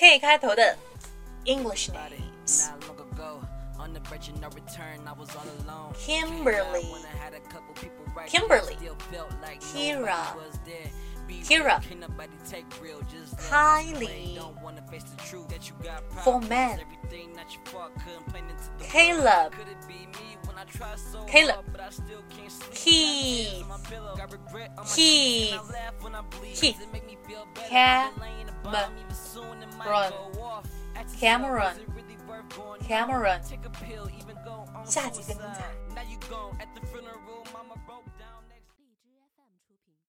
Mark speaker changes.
Speaker 1: K 开头的 English names。Kimberly, Kimberly, Kira, Kira, Kylie, For men, Kaleb, Kaleb, Keith, Keith, Keith, Keith but run. Kameron. Kameron.